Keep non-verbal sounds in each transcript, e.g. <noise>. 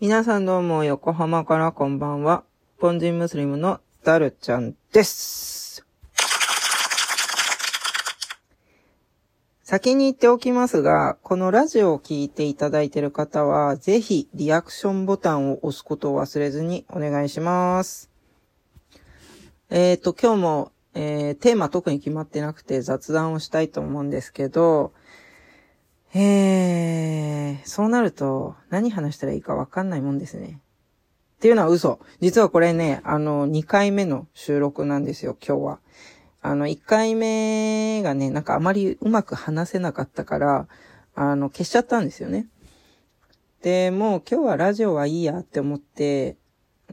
皆さんどうも横浜からこんばんは。ポンジンムスリムのダルちゃんです。先に言っておきますが、このラジオを聞いていただいている方は、ぜひリアクションボタンを押すことを忘れずにお願いします。えっ、と、今日も、えーテーマ特に決まってなくて雑談をしたいと思うんですけど、えー、そうなると何話したらいいかわかんないもんですね。っていうのは嘘。実はこれね、あの、2回目の収録なんですよ、今日は。あの、1回目がね、なんかあまりうまく話せなかったから、あの、消しちゃったんですよね。で、もう今日はラジオはいいやって思って、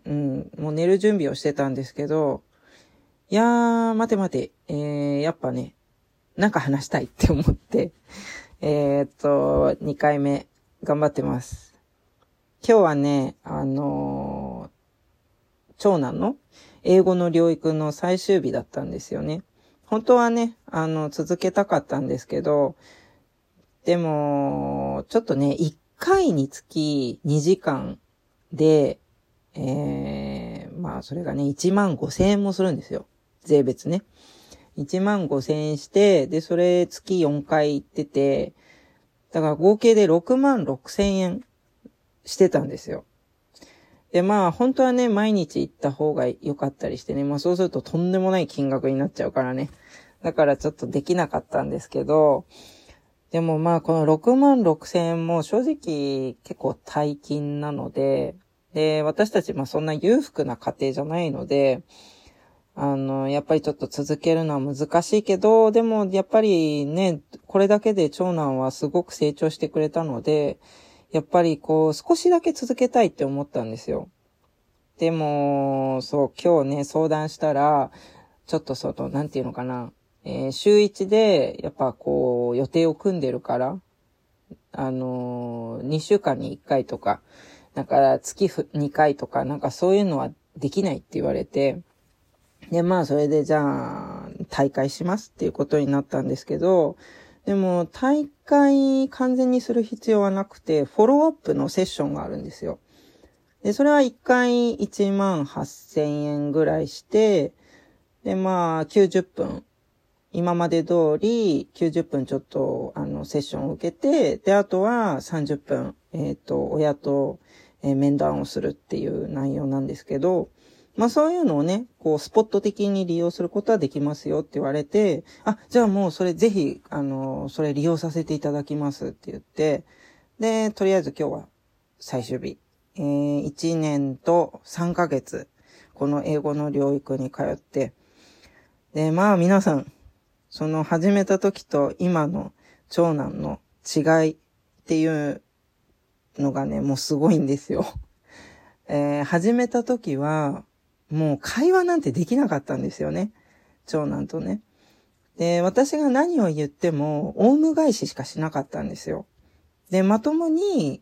うん、もう寝る準備をしてたんですけど、いやー、待て待て、えー、やっぱね、なんか話したいって思って、えーっと、2回目、頑張ってます。今日はね、あのー長男の英語の療育の最終日だったんですよね。本当はね、あの、続けたかったんですけど、でも、ちょっとね、1回につき2時間で、えー、まあ、それがね、1万5千円もするんですよ。税別ね。1万5千円して、で、それ月4回行ってて、だから合計で6万6千円してたんですよ。で、まあ、本当はね、毎日行った方が良かったりしてね、まあそうするととんでもない金額になっちゃうからね。だからちょっとできなかったんですけど、でもまあ、この6万6千円も正直結構大金なので、で、私たちまあそんな裕福な家庭じゃないので、あの、やっぱりちょっと続けるのは難しいけど、でもやっぱりね、これだけで長男はすごく成長してくれたので、やっぱりこう少しだけ続けたいって思ったんですよ。でも、そう、今日ね、相談したら、ちょっとその、なんていうのかな、えー週一で、やっぱこう、予定を組んでるから、あのー、2週間に1回とか、なんか月2回とか、なんかそういうのはできないって言われて、で、まあ、それでじゃあ、大会しますっていうことになったんですけど、でも、大会完全にする必要はなくて、フォローアップのセッションがあるんですよ。で、それは1回1万8000円ぐらいして、で、まあ、90分。今まで通り90分ちょっと、あの、セッションを受けて、で、あとは30分、えっ、と、親と、えー面談をするっていう内容なんですけど、まあそういうのをね、こう、スポット的に利用することはできますよって言われて、あ、じゃあもうそれぜひ、あの、それ利用させていただきますって言って、で、とりあえず今日は最終日。えー、1年と3ヶ月、この英語の療育に通って、で、まあ皆さん、その始めた時と今の長男の違いっていうのがね、もうすごいんですよ。えー始めた時は、もう会話なんてできなかったんですよね。長男とね。で、私が何を言っても、オウム返ししかしなかったんですよ。で、まともに、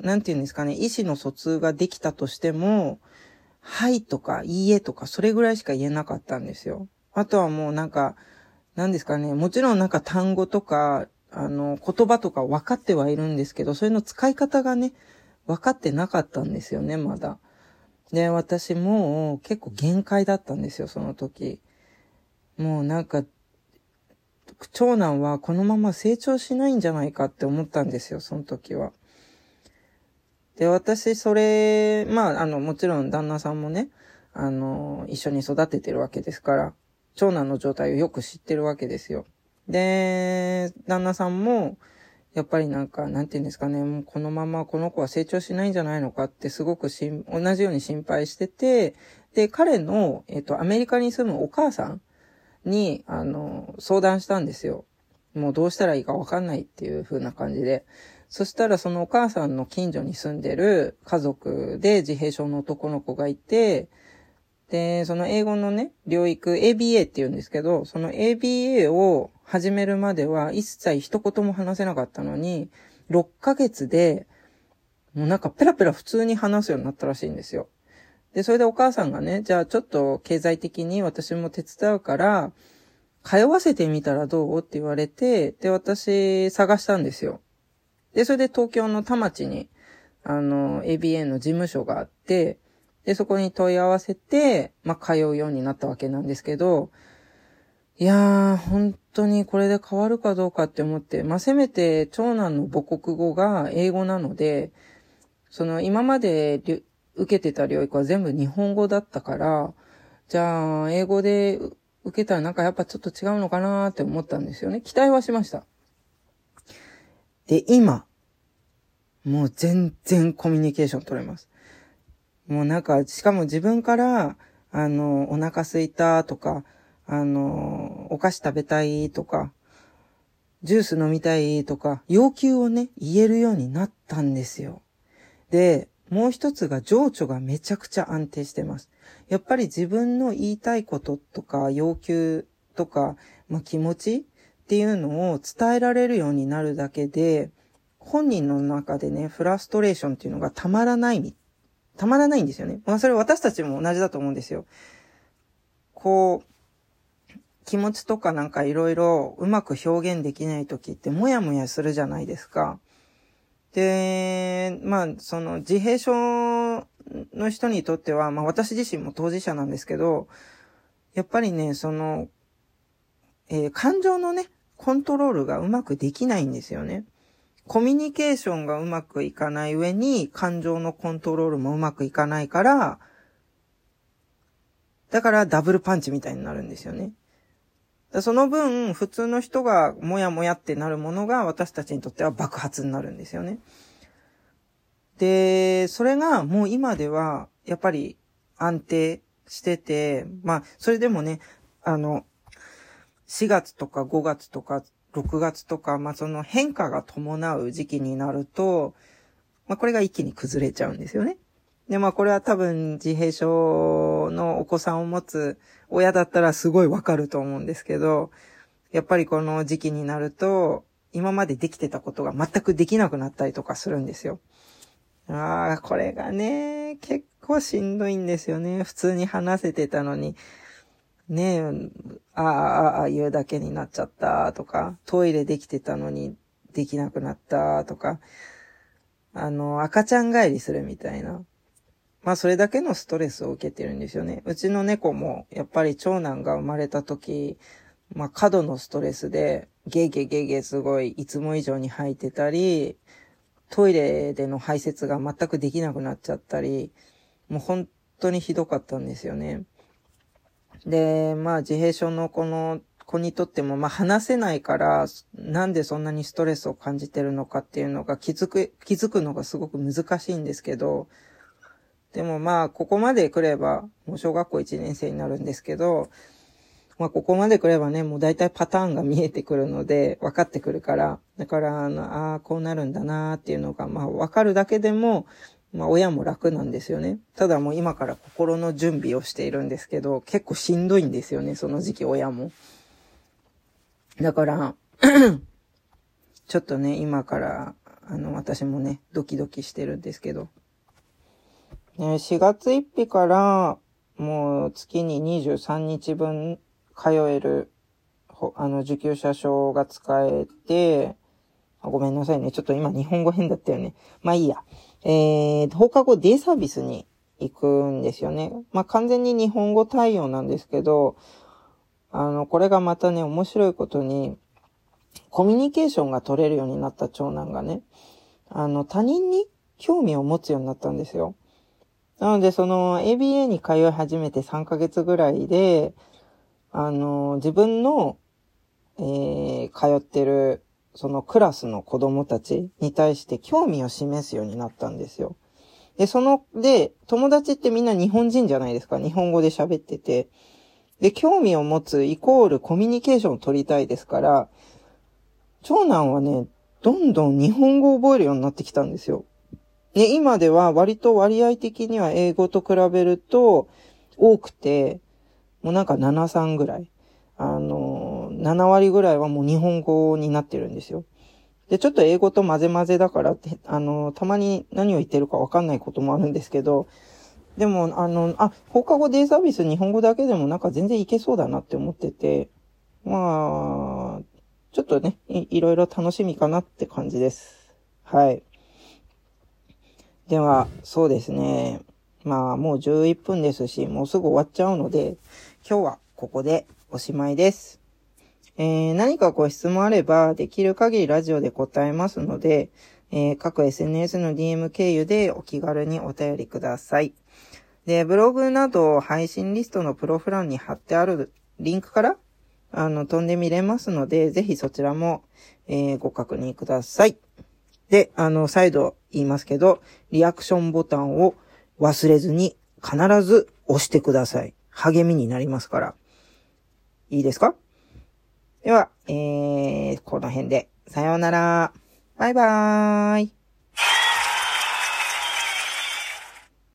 なんて言うんですかね、意思の疎通ができたとしても、はいとか、いいえとか、それぐらいしか言えなかったんですよ。あとはもうなんか、なんですかね、もちろんなんか単語とか、あの、言葉とか分かってはいるんですけど、それの使い方がね、分かってなかったんですよね、まだ。で、私も結構限界だったんですよ、その時。もうなんか、長男はこのまま成長しないんじゃないかって思ったんですよ、その時は。で、私、それ、まあ、あの、もちろん旦那さんもね、あの、一緒に育ててるわけですから、長男の状態をよく知ってるわけですよ。で、旦那さんも、やっぱりなんか、なんて言うんですかね、もうこのままこの子は成長しないんじゃないのかってすごくしん、同じように心配してて、で、彼の、えっと、アメリカに住むお母さんに、あの、相談したんですよ。もうどうしたらいいかわかんないっていう風な感じで。そしたらそのお母さんの近所に住んでる家族で自閉症の男の子がいて、で、その英語のね、療育、ABA って言うんですけど、その ABA を始めるまでは一切一言も話せなかったのに、6ヶ月で、もうなんかペラペラ普通に話すようになったらしいんですよ。で、それでお母さんがね、じゃあちょっと経済的に私も手伝うから、通わせてみたらどう？って言われて、で、私探したんですよ。で、それで東京の田町に、あの、ABA の事務所があって、で、そこに問い合わせて、まあ、通うようになったわけなんですけど、いやー、本当にこれで変わるかどうかって思って、まあ、せめて長男の母国語が英語なので、その今まで受けてた療育は全部日本語だったから、じゃあ、英語で受けたらなんかやっぱちょっと違うのかなーって思ったんですよね。期待はしました。で、今、もう全然コミュニケーション取れます。もうなんか、しかも自分から、あの、お腹すいたとか、あの、お菓子食べたいとか、ジュース飲みたいとか、要求をね、言えるようになったんですよ。で、もう一つが情緒がめちゃくちゃ安定してます。やっぱり自分の言いたいこととか要求とか、まあ、気持ちっていうのを伝えられるようになるだけで、本人の中でね、フラストレーションっていうのがたまらないたまらないんですよね。まあそれ私たちも同じだと思うんですよ。こう、気持ちとかなんかいろいろうまく表現できない時ってもやもやするじゃないですか。で、まあその自閉症の人にとっては、まあ私自身も当事者なんですけど、やっぱりね、その、えー、感情のね、コントロールがうまくできないんですよね。コミュニケーションがうまくいかない上に、感情のコントロールもうまくいかないから、だからダブルパンチみたいになるんですよね。その分、普通の人がもやもやってなるものが私たちにとっては爆発になるんですよね。で、それがもう今では、やっぱり安定してて、まあ、それでもね、あの、4月とか5月とか6月とか、まあ、その変化が伴う時期になると、まあ、これが一気に崩れちゃうんですよね。で、まあ、これは多分自閉症のお子さんを持つ親だったらすごいわかると思うんですけど、やっぱりこの時期になると、今までできてたことが全くできなくなったりとかするんですよ。ああ、これがね、結構しんどいんですよね。普通に話せてたのに、ねえ、ああ、ああ、言うだけになっちゃったとか、トイレできてたのにできなくなったとか、あの、赤ちゃん帰りするみたいな。まあ、それだけのストレスを受けてるんですよね。うちの猫も、やっぱり長男が生まれた時、まあ、過度のストレスで、ゲーゲーゲーゲーすごい、いつも以上に吐いてたり、トイレでの排泄が全くできなくなっちゃったり、もう本当にひどかったんですよね。で、まあ自閉症のこの子にとっても、まあ話せないから、なんでそんなにストレスを感じてるのかっていうのが気づく、気づくのがすごく難しいんですけど、でもまあ、ここまで来れば、もう小学校1年生になるんですけど、まあ、ここまで来ればね、もう大体パターンが見えてくるので、分かってくるから、だから、あの、ああ、こうなるんだなーっていうのが、まあ、分かるだけでも、まあ親も楽なんですよね。ただもう今から心の準備をしているんですけど、結構しんどいんですよね、その時期親も。だから <clears throat> ちょっとね、今から、あの、私もね、ドキドキしてるんですけど。ね、4月1日から、もう月に23日分通える、あの、受給者証が使えて、ごめんなさいね。ちょっと今日本語変だったよね。まあいいや。えー、放課後デイサービスに行くんですよね。まあ、完全に日本語対応なんですけど、あの、これがまたね、面白いことに、コミュニケーションが取れるようになった長男がね、あの、他人に興味を持つようになったんですよ。なので、その ABA に通い始めて3ヶ月ぐらいで、あの、自分の、えー、通ってるそのクラスの子供たちに対して興味を示すようになったんですよ。で、その、で、友達ってみんな日本人じゃないですか。日本語で喋ってて。で、興味を持つイコールコミュニケーションを取りたいですから、長男はね、どんどん日本語を覚えるようになってきたんですよ。で、今では割と割合的には英語と比べると多くて、もうなんか7、3ぐらい。あの、7割ぐらいはもう日本語になってるんですよ。で、ちょっと英語と混ぜ混ぜだからって、あの、たまに何を言ってるかわかんないこともあるんですけど、でも、あの、あ、放課後デイサービス日本語だけでもなんか全然いけそうだなって思ってて、まあ、ちょっとねい、いろいろ楽しみかなって感じです。はい。では、そうですね。まあ、もう11分ですし、もうすぐ終わっちゃうので、今日はここでおしまいです。えー、何かご質問あれば、できる限りラジオで答えますので、えー、各 SNS の DM 経由でお気軽にお便りください。で、ブログなど配信リストのプロフ欄に貼ってあるリンクから、あの、飛んでみれますので、ぜひそちらも、えー、ご確認ください。で、あの、再度言いますけど、リアクションボタンを忘れずに必ず押してください。励みになりますから。いいですか？では、えー、この辺で。さようなら。バイバーイ。